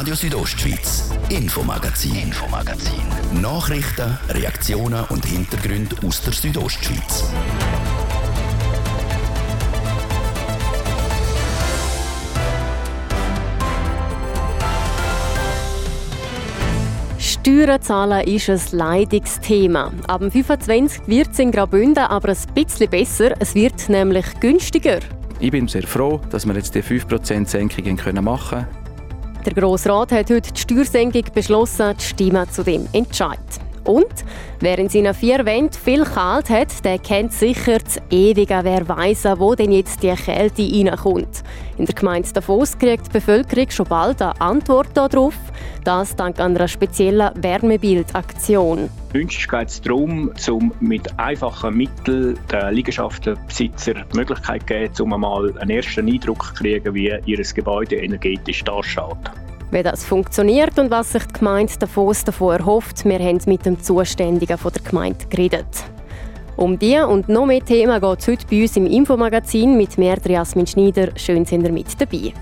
Radio Südostschweiz, Infomagazin, Infomagazin. Nachrichten, Reaktionen und Hintergründe aus der Südostschweiz. Steuern zahlen ist ein leidiges Thema. Ab dem 25 wird es in Graubünden aber ein bisschen besser. Es wird nämlich günstiger. Ich bin sehr froh, dass wir jetzt die 5% Senkung machen können. Der Grosse Rat hat heute die Steuersenkung beschlossen, die Stimme zu dem Entscheid. Und wer in seinen vier Wänden viel kalt hat, der kennt sicher das ewige Wer weiss, wo denn jetzt die Kälte reinkommt. In der Gemeinde Davos kriegt die Bevölkerung schon bald eine Antwort darauf. Das dank einer speziellen Wärmebildaktion. Wünschlich geht es darum, um mit einfachen Mitteln den Liegenschaftenbesitzer die Möglichkeit zu geben, um einmal einen ersten Eindruck zu kriegen, wie ihr Gebäude energetisch ausschaut. Wie das funktioniert und was sich die Gemeinde Davos davon erhofft, wir haben mit dem Zuständigen von der Gemeinde geredet. Um die und noch mehr Themen geht es heute bei uns im Infomagazin mit mir, Jasmin Schneider. Schön sind ihr mit dabei.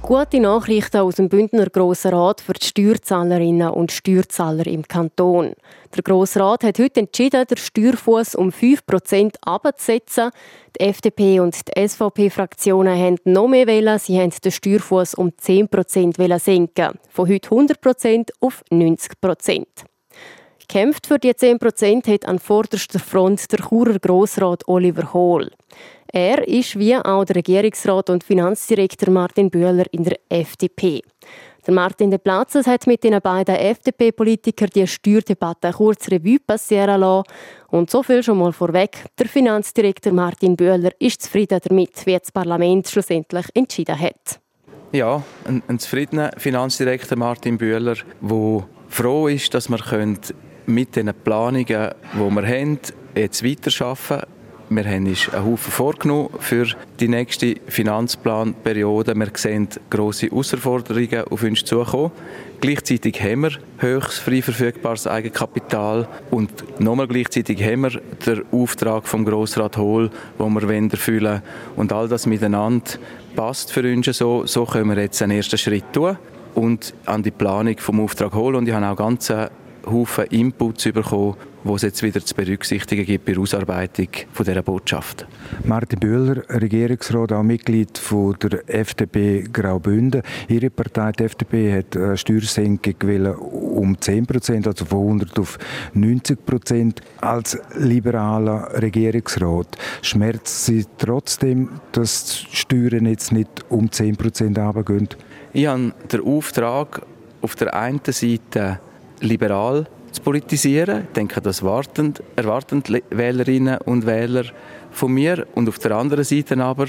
Gute Nachrichten aus dem Bündner Grossen Rat für die Steuerzahlerinnen und Steuerzahler im Kanton. Der Grosse Rat hat heute entschieden, den Steuerfuß um 5% abzusetzen. Die FDP und die SVP-Fraktionen haben noch mehr wählen. Sie haben den Steuerfuß um 10% senken. Von heute 100% auf 90%. Kämpft für die 10% hat an vorderster Front der Churer Grossrat Oliver Hohl. Er ist wie auch der Regierungsrat und Finanzdirektor Martin Bühler in der FDP. Der Martin de Platzes hat mit den beiden FDP-Politikern die Steuerdebatte kurz Revue passieren lassen. Und so viel schon mal vorweg. Der Finanzdirektor Martin Bühler ist zufrieden damit, wie das Parlament schlussendlich entschieden hat. Ja, ein, ein zufriedener Finanzdirektor Martin Bühler, der froh ist, dass wir mit den Planungen, die wir haben, jetzt weiterarbeiten wir haben uns einen Haufen vorgenommen für die nächste Finanzplanperiode. Wir sehen grosse Herausforderungen auf uns zukommen. Gleichzeitig haben wir höchst frei verfügbares Eigenkapital und nochmal gleichzeitig haben wir den Auftrag vom Grossrat Hohl, wo wir erfüllen Und all das miteinander passt für uns so. So können wir jetzt einen ersten Schritt tun und an die Planung vom Auftrag holen. Und ich habe auch ganz Haufen Inputs bekommen, die es jetzt wieder zu berücksichtigen gibt bei der Ausarbeitung von dieser Botschaft. Martin Bühler, Regierungsrat, auch Mitglied von der FDP Graubünden. Ihre Partei, die FDP, hat eine Steuersenkung um 10 Prozent, also von 100 auf 90 Prozent. Als liberaler Regierungsrat schmerzt Sie trotzdem, dass die Steuern jetzt nicht um 10 Prozent runtergehen? Ich habe den Auftrag, auf der einen Seite liberal zu politisieren. Ich denke, das erwarten, erwarten Wählerinnen und Wähler von mir. Und auf der anderen Seite aber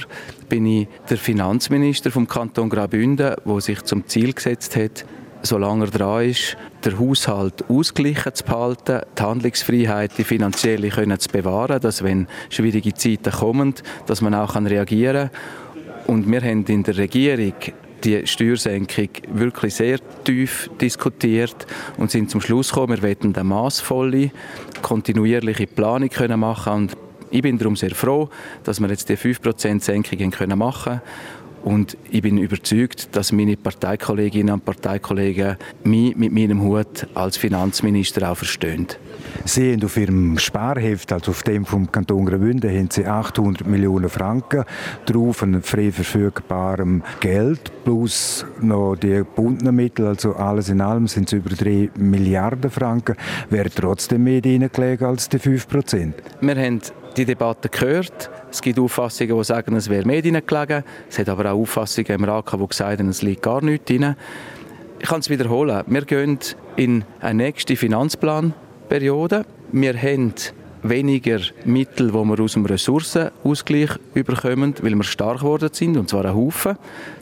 bin ich der Finanzminister vom Kanton Graubünden, der sich zum Ziel gesetzt hat, solange er dran ist, den Haushalt ausgeglichen zu behalten, die Handlungsfreiheit, die finanzielle können zu bewahren, dass wenn schwierige Zeiten kommen, dass man auch reagieren kann. Und wir haben in der Regierung die Steuersenkung wirklich sehr tief diskutiert und sind zum Schluss gekommen, wir wollen eine massvolle, kontinuierliche Planung machen und ich bin darum sehr froh, dass wir jetzt die 5% Senkung machen können und ich bin überzeugt, dass meine Parteikolleginnen und Parteikollegen mich mit meinem Hut als Finanzminister auch verstehen. Sie haben auf Ihrem Sparheft, also auf dem vom Kanton Graubünden, haben Sie 800 Millionen Franken drauf, an frei verfügbarem Geld, plus noch die gebundenen Mittel, also alles in allem sind es über 3 Milliarden Franken. Wäre trotzdem mehr reingelegen als die 5 Prozent? Wir haben die Debatte gehört. Es gibt Auffassungen, die sagen, es wäre mehr gelegen. Es hat aber auch Auffassungen im Rat, die sagen, es liegt gar nichts drin. Ich kann es wiederholen. Wir gehen in eine nächste Finanzplanperiode. Wir haben weniger Mittel, die wir aus dem Ressourcenausgleich überkommen, weil wir stark geworden sind, und zwar ein Haufen.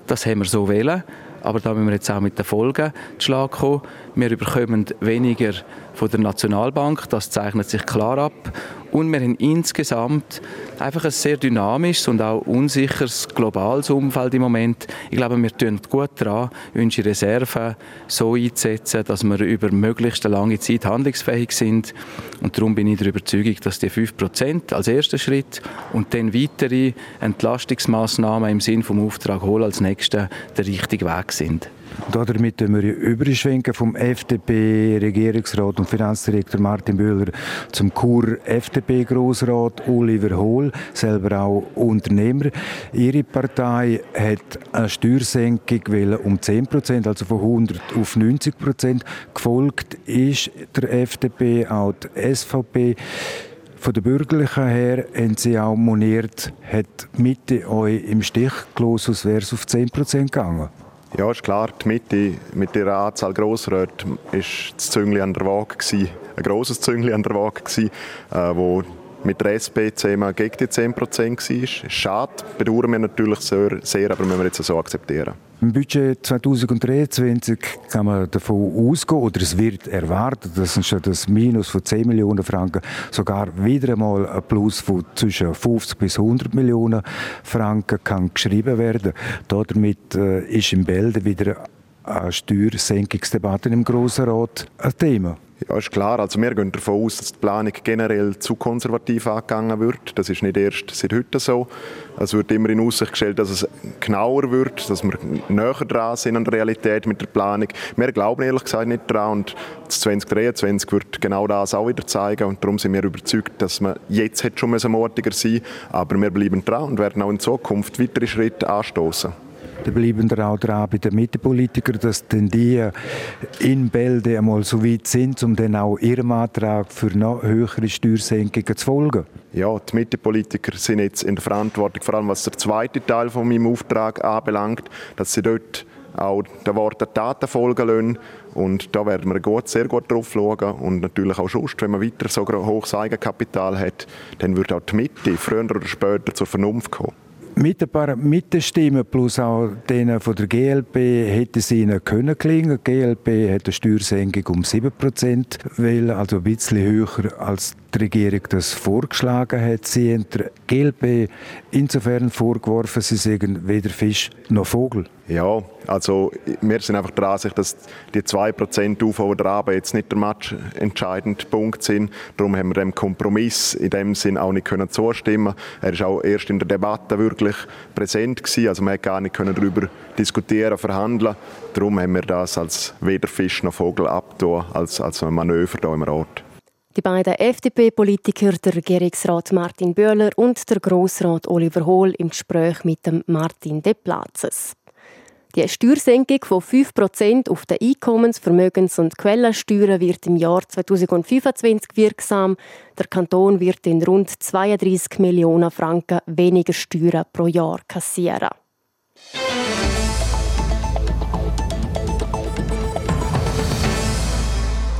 Das haben wir so wählen. aber da müssen wir jetzt auch mit den Folgen zu Schlag kommen. Wir bekommen weniger von der Nationalbank, das zeichnet sich klar ab. Und wir haben insgesamt einfach ein sehr dynamisches und auch unsicheres globales Umfeld im Moment. Ich glaube, wir tun gut daran, unsere Reserven so einzusetzen, dass wir über möglichst lange Zeit handlungsfähig sind. Und darum bin ich der Überzeugung, dass die 5% als erster Schritt und dann weitere Entlastungsmaßnahmen im Sinn vom Auftrag Hohl als nächster der richtige Weg sind. Damit wir überschwenken vom FDP-Regierungsrat und Finanzdirektor Martin Böhler zum Kur-FDP-Grossrat Oliver Hohl, selber auch Unternehmer. Ihre Partei hat eine Steuersenkung um 10 Prozent, also von 100 auf 90 Prozent. Gefolgt ist der FDP auch die SVP. Von der Bürgerlichen her haben sie auch moniert, hat Mitte euch im Stich gelassen, als wäre es auf 10 Prozent gegangen. Ja, ist klar, die Mitte mit ihrer Anzahl Grossräte ist das Züngli an der Waage ein grosses Züngli an der Waage äh, wo mit der SP zehnmal gegen die 10 Prozent war. Schade, bedauern wir natürlich sehr, sehr, aber müssen wir jetzt so akzeptieren. Im Budget 2023 kann man davon ausgehen, oder es wird erwartet, dass das Minus von 10 Millionen Franken sogar wieder einmal ein Plus von zwischen 50 bis 100 Millionen Franken kann geschrieben werden. Damit äh, ist im Bälde wieder eine Steuersenkungsdebatte im Grossen Rat ein Thema. Ja, ist klar. Also wir gehen davon aus, dass die Planung generell zu konservativ angegangen wird. Das ist nicht erst seit heute so. Es wird immer in Aussicht gestellt, dass es genauer wird, dass wir näher dran sind an der Realität mit der Planung. Wir glauben ehrlich gesagt nicht daran und 2023 wird genau das auch wieder zeigen und darum sind wir überzeugt, dass man jetzt schon mutiger sein müssen, aber wir bleiben dran und werden auch in Zukunft weitere Schritte anstoßen. Da bleiben wir auch dran bei den Mittepolitikern, dass denn die in Bälde einmal so weit sind, um dann auch ihrem Antrag für noch höhere Steuersenkungen zu folgen. Ja, die Mittepolitiker sind jetzt in der Verantwortung, vor allem was der zweite Teil von meinem Auftrag anbelangt, dass sie dort auch den Worten Taten folgen lassen. Und da werden wir gut, sehr gut drauf schauen. Und natürlich auch sonst, wenn man weiter so hohes Eigenkapital hat, dann wird auch die Mitte früher oder später zur Vernunft kommen. Mit ein paar Mittenstimmen plus auch denen von der GLP hätte es ihnen können klingen. Die GLP hat eine Steuersenkung um 7% wählen, also ein bisschen höher als die Regierung das vorgeschlagen hat. Sie haben der GLP insofern vorgeworfen, sie seien weder Fisch noch Vogel. Ja, also wir sind einfach der Ansicht, dass die 2% Auf- oder Ab jetzt nicht der Match entscheidende Punkt sind. Darum haben wir dem Kompromiss in dem Sinn auch nicht können zustimmen. Er ist auch erst in der Debatte wirklich präsent gewesen. Also man gar nicht können darüber diskutieren, verhandeln. Darum haben wir das als weder Fisch noch Vogel abgetan, als, als ein Manöver hier im Rat. Die beiden FDP-Politiker, der Regierungsrat Martin Böhler und der Grossrat Oliver Hohl im Gespräch mit dem Martin De Platzes. Die Steuersenkung von 5% auf den Einkommens-, Vermögens- und Quellensteuern wird im Jahr 2025 wirksam. Der Kanton wird in rund 32 Millionen Franken weniger Steuern pro Jahr kassieren.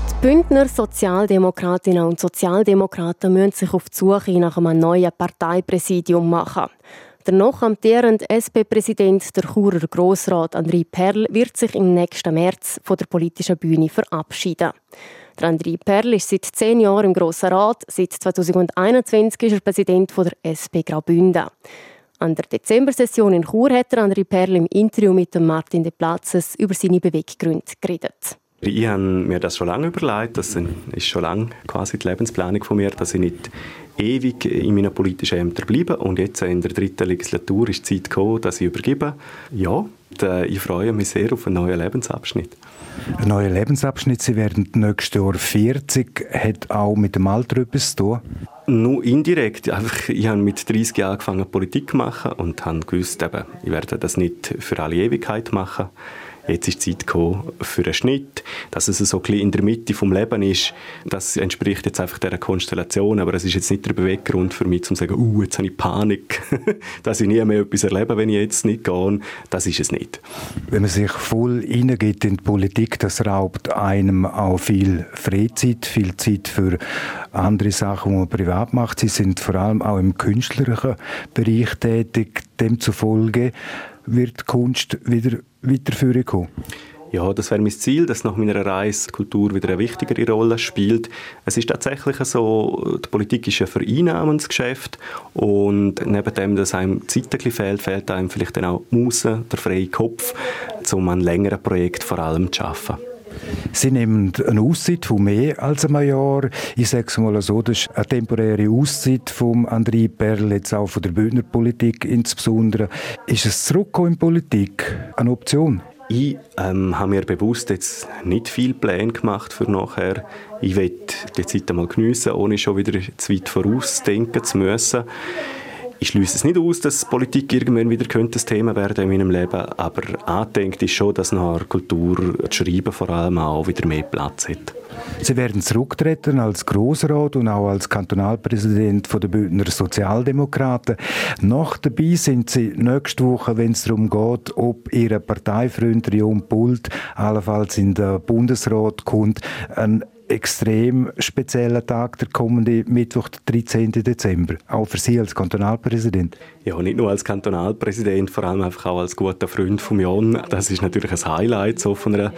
Die Bündner Sozialdemokratinnen und Sozialdemokraten müssen sich auf die Suche nach einem neuen Parteipräsidium machen. Der noch amtierende SP-Präsident, der Churer Grossrat André Perl, wird sich im nächsten März von der politischen Bühne verabschieden. Der André Perl ist seit zehn Jahren im Grossen Rat. Seit 2021 ist er Präsident der SP Graubünden. An der Dezembersession in Chur hat André Perl im Interview mit Martin de Platzes über seine Beweggründe geredet. Ich habe mir das schon lange überlegt. Das ist schon lange quasi die Lebensplanung von mir, dass ich nicht ewig in meinen politischen Ämtern bleibe. Und jetzt in der dritten Legislatur ist die Zeit gekommen, dass ich übergebe. Ja, ich freue mich sehr auf einen neuen Lebensabschnitt. Ein neuer Lebensabschnitt. Sie werden nächstes Jahr 40. Hat auch mit dem Alter etwas zu tun? Nur indirekt. Einfach, ich habe mit 30 Jahren angefangen, Politik zu machen und habe gewusst, eben, ich werde das nicht für alle Ewigkeit machen jetzt ist die Zeit gekommen für einen Schnitt. Dass es so ein bisschen in der Mitte vom Leben ist, das entspricht jetzt einfach dieser Konstellation, aber es ist jetzt nicht der Beweggrund für mich, zu sagen, uh, jetzt habe ich Panik, dass ich nie mehr etwas erlebe, wenn ich jetzt nicht gehe. Das ist es nicht. Wenn man sich voll hineingeht in die Politik, das raubt einem auch viel Freizeit, viel Zeit für andere Sachen, die man privat macht. Sie sind vor allem auch im künstlerischen Bereich tätig. Demzufolge wird Kunst wieder weiterführen kommen? Ja, das wäre mein Ziel, dass nach meiner Reise Kultur wieder eine wichtigere Rolle spielt. Es ist tatsächlich so, die Politik ist ein Vereinnahmensgeschäft und neben dem, dass einem Zeit ein fehlt, fehlt einem vielleicht dann auch die Muse, der freie Kopf, um an längeren Projekt vor allem zu arbeiten. Sie nehmen eine Auszeit von mehr als einem Jahr. Ich sage es mal so, das ist eine temporäre Auszeit von André Perl, jetzt auch von der Bündner Politik insbesondere. Ist es Zurückkommen in Politik eine Option? Ich ähm, habe mir bewusst jetzt nicht viel Pläne gemacht für nachher. Ich will die Zeit einmal geniessen, ohne schon wieder zu weit vorausdenken zu müssen. Ich schließe es nicht aus, dass Politik irgendwann wieder könnte ein Thema werden in meinem Leben, aber angedenkt ist schon, dass nach Kultur das Schreiben vor allem auch wieder mehr Platz hat. Sie werden zurücktreten als Grossrat und auch als Kantonalpräsident der Bündner Sozialdemokraten. Noch dabei sind Sie nächste Woche, wenn es darum geht, ob Ihr Parteifreund Rion Pult allenfalls in den Bundesrat kommt, ein extrem spezieller Tag, der kommende Mittwoch, der 13. Dezember. Auch für Sie als Kantonalpräsident. Ja, nicht nur als Kantonalpräsident, vor allem einfach auch als guter Freund von Jon. Das ist natürlich ein Highlight so von einer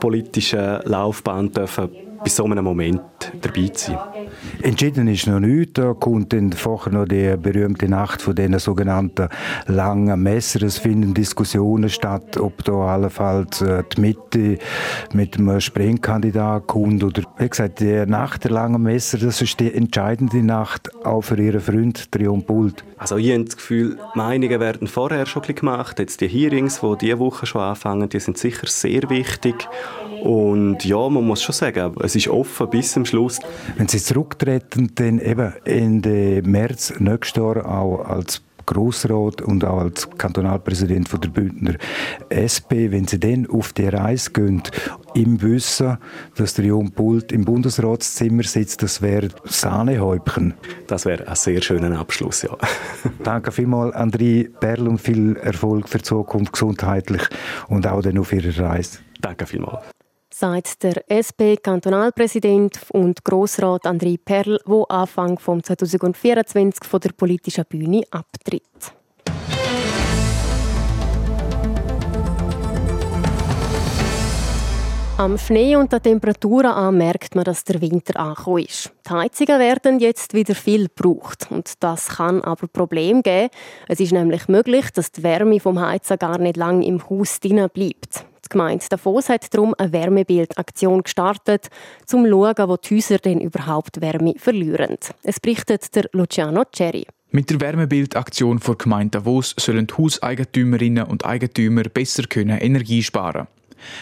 politischen Laufbahn dürfen bei so einem Moment dabei zu sein. Entschieden ist noch nichts. Da kommt dann vorher noch die berühmte Nacht von den sogenannten langen Messer. Es finden Diskussionen statt, ob da allenfalls äh, die Mitte mit einem Sprengkandidat kommt. Oder wie gesagt, die Nacht der langen Messer, das ist die entscheidende Nacht auch für Ihren Freund Trion Pult. Also ich habe das Gefühl, Meinungen werden vorher schon gemacht. Jetzt die Hearings, die diese Woche schon anfangen, die sind sicher sehr wichtig. Und ja, man muss schon sagen, es ist offen bis zum Schluss. Wenn Sie zurücktreten, dann eben Ende März nächstes Jahr auch als Grossrat und auch als Kantonalpräsident von der Bündner SP, wenn Sie dann auf die Reise gehen, im Wissen, dass der Jon Pult im Bundesratszimmer sitzt, das wäre Sahnehäubchen. Das wäre ein sehr schöner Abschluss, ja. Danke vielmals, André Perl, und viel Erfolg für die Zukunft gesundheitlich und auch dann auf Ihrer Reise. Danke vielmals sagt der SP-Kantonalpräsident und Grossrat André Perl, wo Anfang vom 2024 von der politischen Bühne abtritt. Am Schnee und den Temperaturen an merkt man, dass der Winter angekommen ist. Die Heizungen werden jetzt wieder viel gebraucht. Und das kann aber Probleme geben. Es ist nämlich möglich, dass die Wärme vom Heizen gar nicht lange im Haus drinnen bleibt. Die Gemeinde Davos hat darum eine Wärmebildaktion gestartet, um zu schauen, wo die Häuser denn überhaupt Wärme verlieren. Es berichtet der Luciano Cherry. Mit der Wärmebildaktion vor Gemeinde Davos sollen die Hauseigentümerinnen und Eigentümer besser können Energie sparen.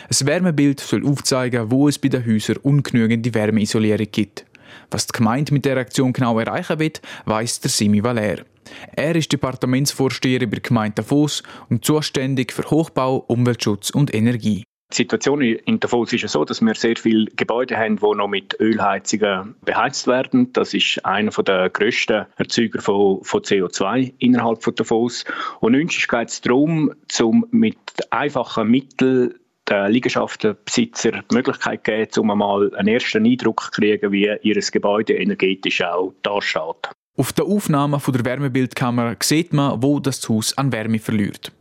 Ein Wärmebild soll aufzeigen, wo es bei den Häusern ungenügende Wärmeisolierung gibt. Was die Gemeinde mit der Aktion genau erreichen will, weiss der Simi Valer. Er ist Departementsvorsteher bei der Gemeinde Davos und zuständig für Hochbau, Umweltschutz und Energie. Die Situation in Davos ist so, dass wir sehr viele Gebäude haben, die noch mit Ölheizungen beheizt werden. Das ist einer der grössten Erzeuger von, von CO2 innerhalb von Davos. Und uns geht es darum, zum mit einfachen Mitteln den Liegenschaftenbesitzer die Möglichkeit geben, um einmal einen ersten Eindruck zu kriegen, wie ihr Gebäude energetisch auch dasteht. Auf der Aufnahme von der Wärmebildkamera sieht man, wo das Haus an Wärme verliert.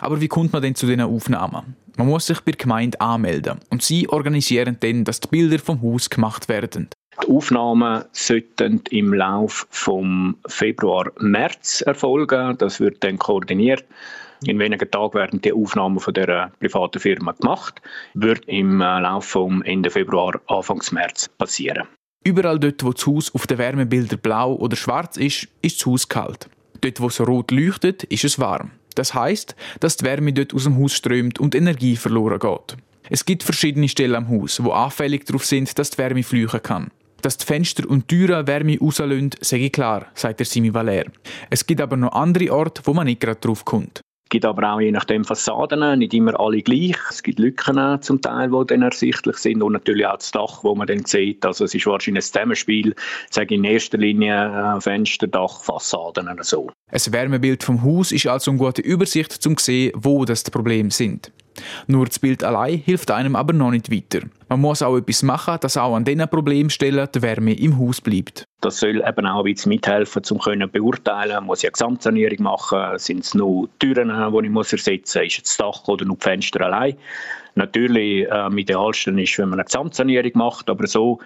Aber wie kommt man denn zu diesen Aufnahmen? Man muss sich bei der Gemeinde anmelden und sie organisieren dann, dass die Bilder vom Haus gemacht werden. Die Aufnahmen sollten im Laufe vom Februar, März erfolgen. Das wird dann koordiniert. In wenigen Tagen werden die Aufnahmen von der privaten Firma gemacht. Wird im äh, Laufe vom Ende Februar, Anfang März passieren. Überall dort, wo das Haus auf den Wärmebildern blau oder schwarz ist, ist das Haus kalt. Dort, wo es rot leuchtet, ist es warm. Das heißt, dass die Wärme dort aus dem Haus strömt und Energie verloren geht. Es gibt verschiedene Stellen am Haus, wo anfällig darauf sind, dass die Wärme flüchen kann. Dass die Fenster und Türen Wärme rauslösen, ich klar, sagt der Simi Valer. Es gibt aber noch andere Orte, wo man nicht gerade drauf kommt. Es gibt aber auch je nachdem Fassaden, nicht immer alle gleich. Es gibt Lücken zum Teil, die dann ersichtlich sind und natürlich auch das Dach, wo man dann sieht. Also es ist wahrscheinlich ein Zusammenspiel, sage in erster Linie äh, Fenster, Dach, Fassaden oder so. Ein Wärmebild vom Haus ist also eine gute Übersicht, um zu sehen, wo das Probleme sind. Nur das Bild allein hilft einem aber noch nicht weiter. Man muss auch etwas machen, dass auch an diesen Problemstellen die Wärme im Haus bleibt. Das soll eben auch ein bisschen mithelfen, um zu beurteilen, muss ich eine Gesamtsanierung machen, sind es nur Türen, die ich ersetzen muss, ist es das Dach oder nur die Fenster allein. Natürlich, äh, am idealsten ist, wenn man eine Gesamtsanierung macht, aber so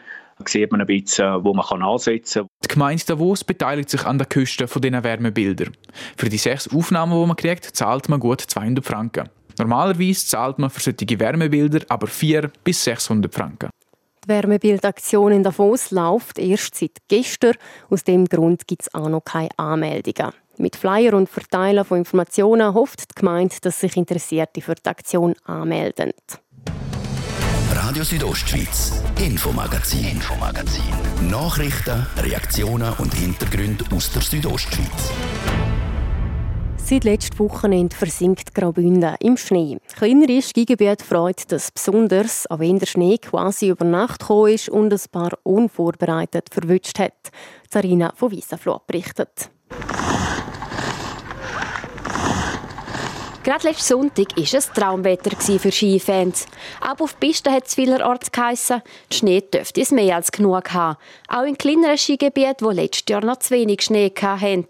sieht man ein bisschen, wo man kann ansetzen kann. Die Gemeinde Davos beteiligt sich an der Küste von diesen Wärmebildern. Für die sechs Aufnahmen, die man kriegt, zahlt man gut 200 Franken. Normalerweise zahlt man für solche Wärmebilder aber 400 bis 600 Franken. Die Wärmebildaktion in Davos läuft erst seit gestern. Aus dem Grund gibt es auch noch keine Anmeldungen. Mit Flyer und Verteilen von Informationen hofft die Gemeinde, dass sich Interessierte für die Aktion anmelden. Radio Südostschweiz, Infomagazin, Infomagazin. Nachrichten, Reaktionen und Hintergründe aus der Südostschweiz. Seit letztem Wochenende versinkt Graubünden im Schnee. Kleinere Skigebiete freut das besonders, auch wenn der Schnee quasi über Nacht gekommen ist und ein paar unvorbereitet verwünscht hat. Zarina von Wiesenflot berichtet. Gerade letzten Sonntag war es Traumwetter für Skifans. Aber auf Pisten hat es vielerorts geheissen, die Schnee dürfte es mehr als genug haben. Auch in kleineren Skigebieten, die letztes Jahr noch zu wenig Schnee hatten.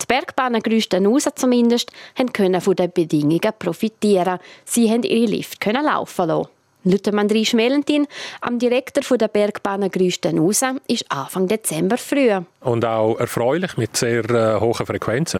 Die Bergbahnen Grüstenhausen zumindest können von den Bedingungen profitieren. Sie haben ihre Lift laufen lassen. André Schmelentin, am Direktor der Bergbahnen Grüstenhausen, ist Anfang Dezember früh. Und auch erfreulich mit sehr äh, hohen Frequenzen.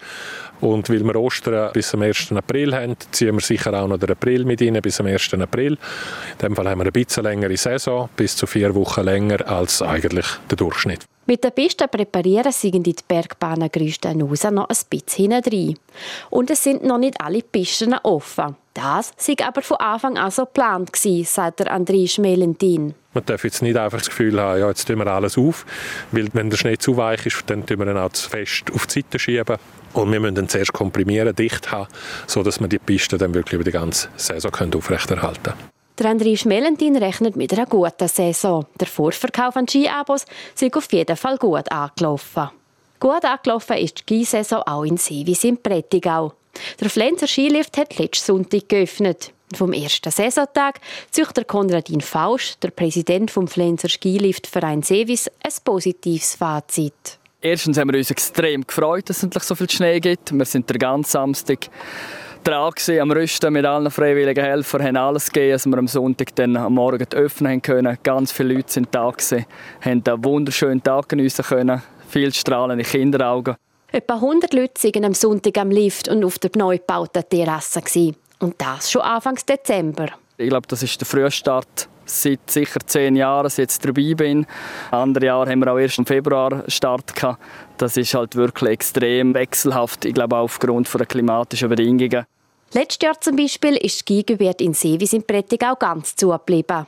Und weil wir Ostern bis zum 1. April haben, ziehen wir sicher auch noch den April mit rein, bis zum 1. April. In dem Fall haben wir eine bisschen längere Saison, bis zu vier Wochen länger als eigentlich der Durchschnitt. Mit der Piste präparieren sind die Bergbahnen Grüstenhausen noch ein bisschen hinein. Und es sind noch nicht alle Pisten offen. Das sei aber von Anfang an so geplant sagt der André Schmelentin. Man darf jetzt nicht einfach das Gefühl haben, ja, jetzt tun wir alles auf, weil wenn der Schnee zu weich ist, dann tun wir ihn auch zu fest auf die Seite schieben. Und wir müssen ihn zuerst komprimieren, dicht haben, sodass wir die Piste dann wirklich über die ganze Saison aufrechterhalten können. Der André Schmelentin rechnet mit einer guten Saison. Der Vorverkauf an Skiabos ist auf jeden Fall gut angelaufen. Gut angelaufen ist die Skisaison auch in Seewies im Prättigau. Der Flenser Skilift hat letzten Sonntag geöffnet. Vom ersten Saisontag zieht der Konradin Fausch, der Präsident vom Flenser Skiliftverein Seewies, ein positives Fazit. Erstens haben wir uns extrem gefreut, dass es endlich so viel Schnee gibt. Wir sind den ganzen Samstag dran am Rüsten mit allen freiwilligen Helfern, haben alles gegeben, dass wir am Sonntag dann am Morgen öffnen können. Ganz viele Leute sind da gewesen, haben einen wunderschönen Tag geniessen können. Viel strahlende Kinderaugen. Etwa 100 Leute waren am Sonntag am Lift und auf der neu gebauten Terrasse. Und das schon Anfang Dezember. Ich glaube, das ist der Frühstart seit sicher zehn Jahren, seit ich jetzt dabei bin. Andere Jahre haben wir auch erst im Februar Start gehabt. Das ist halt wirklich extrem wechselhaft, ich glaube aufgrund der klimatischen Bedingungen. Letztes Jahr zum Beispiel ist das Skigebiet in Seewies in Prättigau ganz zugeblieben.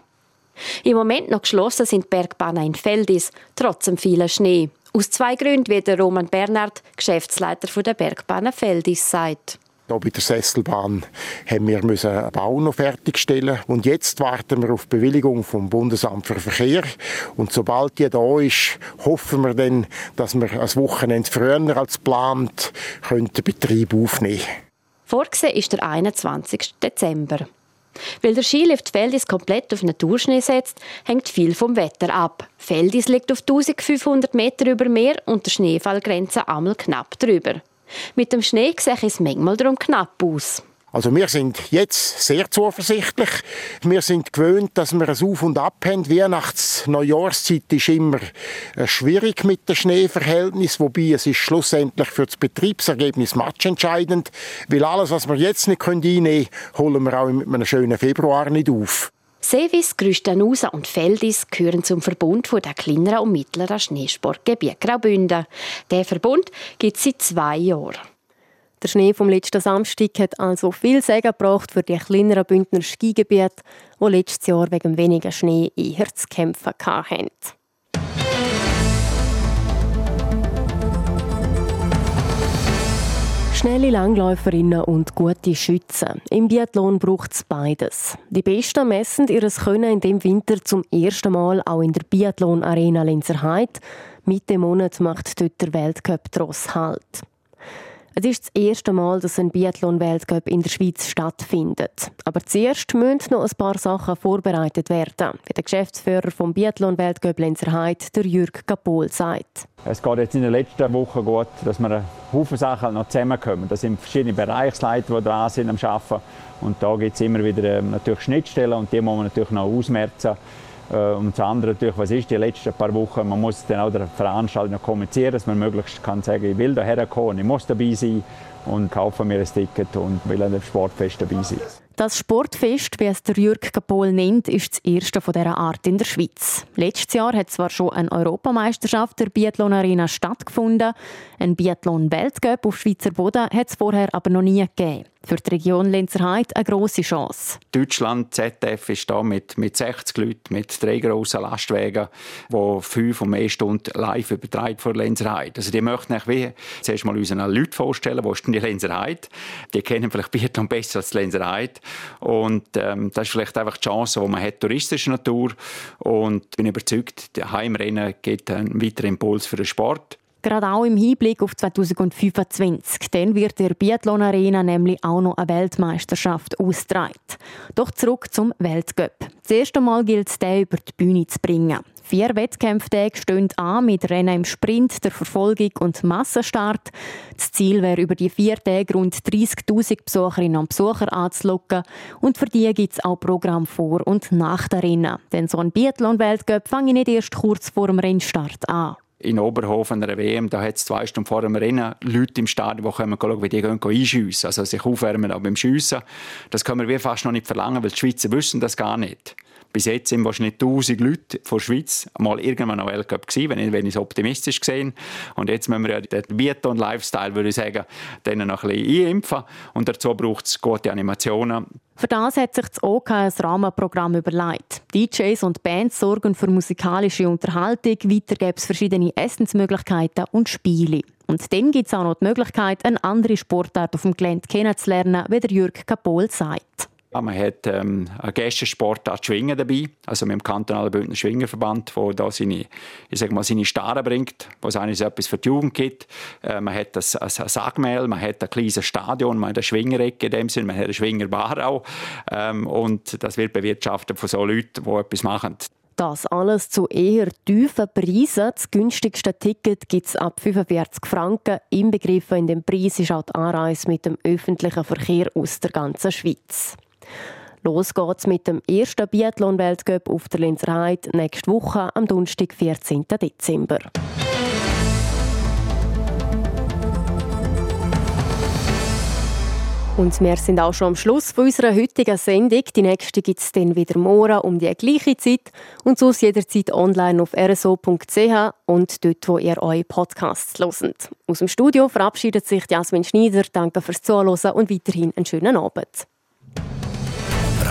Im Moment noch geschlossen sind die Bergbahnen in Feldis, trotz dem Schnee. Aus zwei Gründen, wie der Roman Bernhard, Geschäftsleiter der Bergbahnen Feldis, sagt. Hier bei der Sesselbahn haben wir einen Bau noch fertigstellen und jetzt warten wir auf die Bewilligung vom Bundesamt für Verkehr und sobald die da ist, hoffen wir dann, dass wir ein Wochenende früher als geplant den Betrieb aufnehmen können. Vorgesehen ist der 21. Dezember. Weil der Skilift Feldis komplett auf Naturschnee setzt, hängt viel vom Wetter ab. Feldis liegt auf 1500 Meter über Meer und der Schneefallgrenze einmal knapp drüber. Mit dem Schnee sehe es manchmal darum knapp aus. Also wir sind jetzt sehr zuversichtlich. Wir sind gewöhnt, dass wir ein Auf und Ab haben. Weihnachts-, Neujahrszeit ist immer äh, schwierig mit dem Schneeverhältnis, wobei es ist schlussendlich für das Betriebsergebnis matchentscheidend, weil alles, was wir jetzt nicht einnehmen können, holen wir auch mit einem schönen Februar nicht auf. Sevis, Grüstenhausen und Feldis gehören zum Verbund der kleineren und mittleren Schneesportgebiete Graubünden. Der Verbund gibt es seit zwei Jahren. Der Schnee vom letzten Samstag hat also viel Segen gebracht für die kleineren Bündner Skigebiete, die letztes Jahr wegen weniger Schnee eher zu kämpfen hatten. Schnelle Langläuferinnen und gute Schützen. Im Biathlon braucht es beides. Die Besten messen ihr Können in dem Winter zum ersten Mal auch in der Biathlon Arena Lenzerheide. Mitte Monat macht dort der Weltcup Tross Halt. Es ist das erste Mal, dass ein Biathlon-Weltcup in der Schweiz stattfindet. Aber zuerst müssen noch ein paar Sachen vorbereitet werden, wie der Geschäftsführer vom Biathlon-Weltcup Lenzerheide, der Jürg Kapol, sagt. Es geht jetzt in den letzten Wochen gut, dass wir Haufen Sachen noch zusammenkommen. Das sind verschiedene Bereichsleiter, die dran sind am Arbeiten. Und da gibt es immer wieder ähm, natürlich Schnittstellen und die muss man natürlich noch ausmerzen. Äh, und das andere natürlich, was ist die letzten paar Wochen, man muss dann auch der Veranstalter kommunizieren, dass man möglichst kann sagen, ich will daher kommen, ich muss dabei sein und kaufe mir ein Ticket und will an dem Sportfest dabei sein. Das Sportfest, wie es der Jürg Kapol nennt, ist das erste von dieser Art in der Schweiz. Letztes Jahr hat zwar schon eine Europameisterschaft der Biathlon Arena stattgefunden, ein Biathlon-Weltcup auf Schweizer Boden hat es vorher aber noch nie gegeben für die Region Lenzerheide eine grosse Chance. Deutschland, ZF, ist da mit, mit 60 Leuten, mit drei grossen Lastwagen, die fünf und mehr Stunden live übertragen von Lenzerheide. Also die möchten wie zuerst mal unseren Leuten vorstellen, wo ist denn die Lenzerheide? Die kennen vielleicht Biathlon besser als die Lenzerheide. Und ähm, das ist vielleicht einfach die Chance, die man hat, touristischer Natur. Und ich bin überzeugt, der Heimrennen gibt einen weiteren Impuls für den Sport. Gerade auch im Hinblick auf 2025. Dann wird der Biathlon Arena nämlich auch noch eine Weltmeisterschaft austragen. Doch zurück zum Weltcup. Das erste Mal gilt es, den über die Bühne zu bringen. Vier Wettkämpftage stehen an mit Rennen im Sprint, der Verfolgung und Massenstart. Das Ziel wäre, über die vier Tage rund 30.000 Besucherinnen und Besucher anzulocken. Und für die gibt es auch Programm vor und nach der Rennen. Denn so ein Biathlon-Weltcup fange ich nicht erst kurz vor dem Rennstart an in Oberhofen einer WM, da hat es zwei Stunden vor dem Rennen Leute im Stadion, die kommen schauen, wie die gehen, einschiessen, also sich aufwärmen auch beim Schiessen. Das können wir fast noch nicht verlangen, weil die Schweizer wissen das gar nicht. Bis jetzt sind wahrscheinlich 1000 Leute von der Schweiz mal irgendwann am Weltcup gewesen, wenn ich, wenn ich es optimistisch gesehen. Und jetzt müssen wir ja den Biathlon-Lifestyle, würde ich sagen, denen noch ein bisschen einimpfen. Und dazu braucht es gute Animationen. Für das hat sich das OK ein Rahmenprogramm überlegt. DJs und Bands sorgen für musikalische Unterhaltung, weiter gibt es verschiedene Essensmöglichkeiten und Spiele. Und dann gibt es auch noch die Möglichkeit, eine andere Sportart auf dem Gelände kennenzulernen, wie der Jürg Kapol sagt. Man hat ähm, eine Gästensportart Schwingen dabei, also mit dem kantonalen Bündner Schwingerverband, der da seine, ich sag mal, seine Starre bringt, wo es eigentlich etwas für die Jugend gibt. Äh, man hat das, ein Sagmehl, man hat ein kleines Stadion, man hat eine Schwingerecke in dem Sinne, man hat eine Schwingerbar auch. Ähm, und das wird bewirtschaftet von so Leuten, die etwas machen. Das alles zu eher tiefen Preisen. Das günstigste Ticket gibt es ab 45 Franken. Inbegriffen in dem Preis ist auch die Anreise mit dem öffentlichen Verkehr aus der ganzen Schweiz. Los geht's mit dem ersten Biathlon-Weltcup auf der Linzer Heide nächste Woche am Donnerstag, 14. Dezember. Und wir sind auch schon am Schluss von unserer heutigen Sendung. Die nächste gibt es dann wieder morgen um die gleiche Zeit und sonst jederzeit online auf rso.ch und dort, wo ihr eure Podcasts hört. Aus dem Studio verabschiedet sich Jasmin Schneider. Danke fürs Zuhören und weiterhin einen schönen Abend.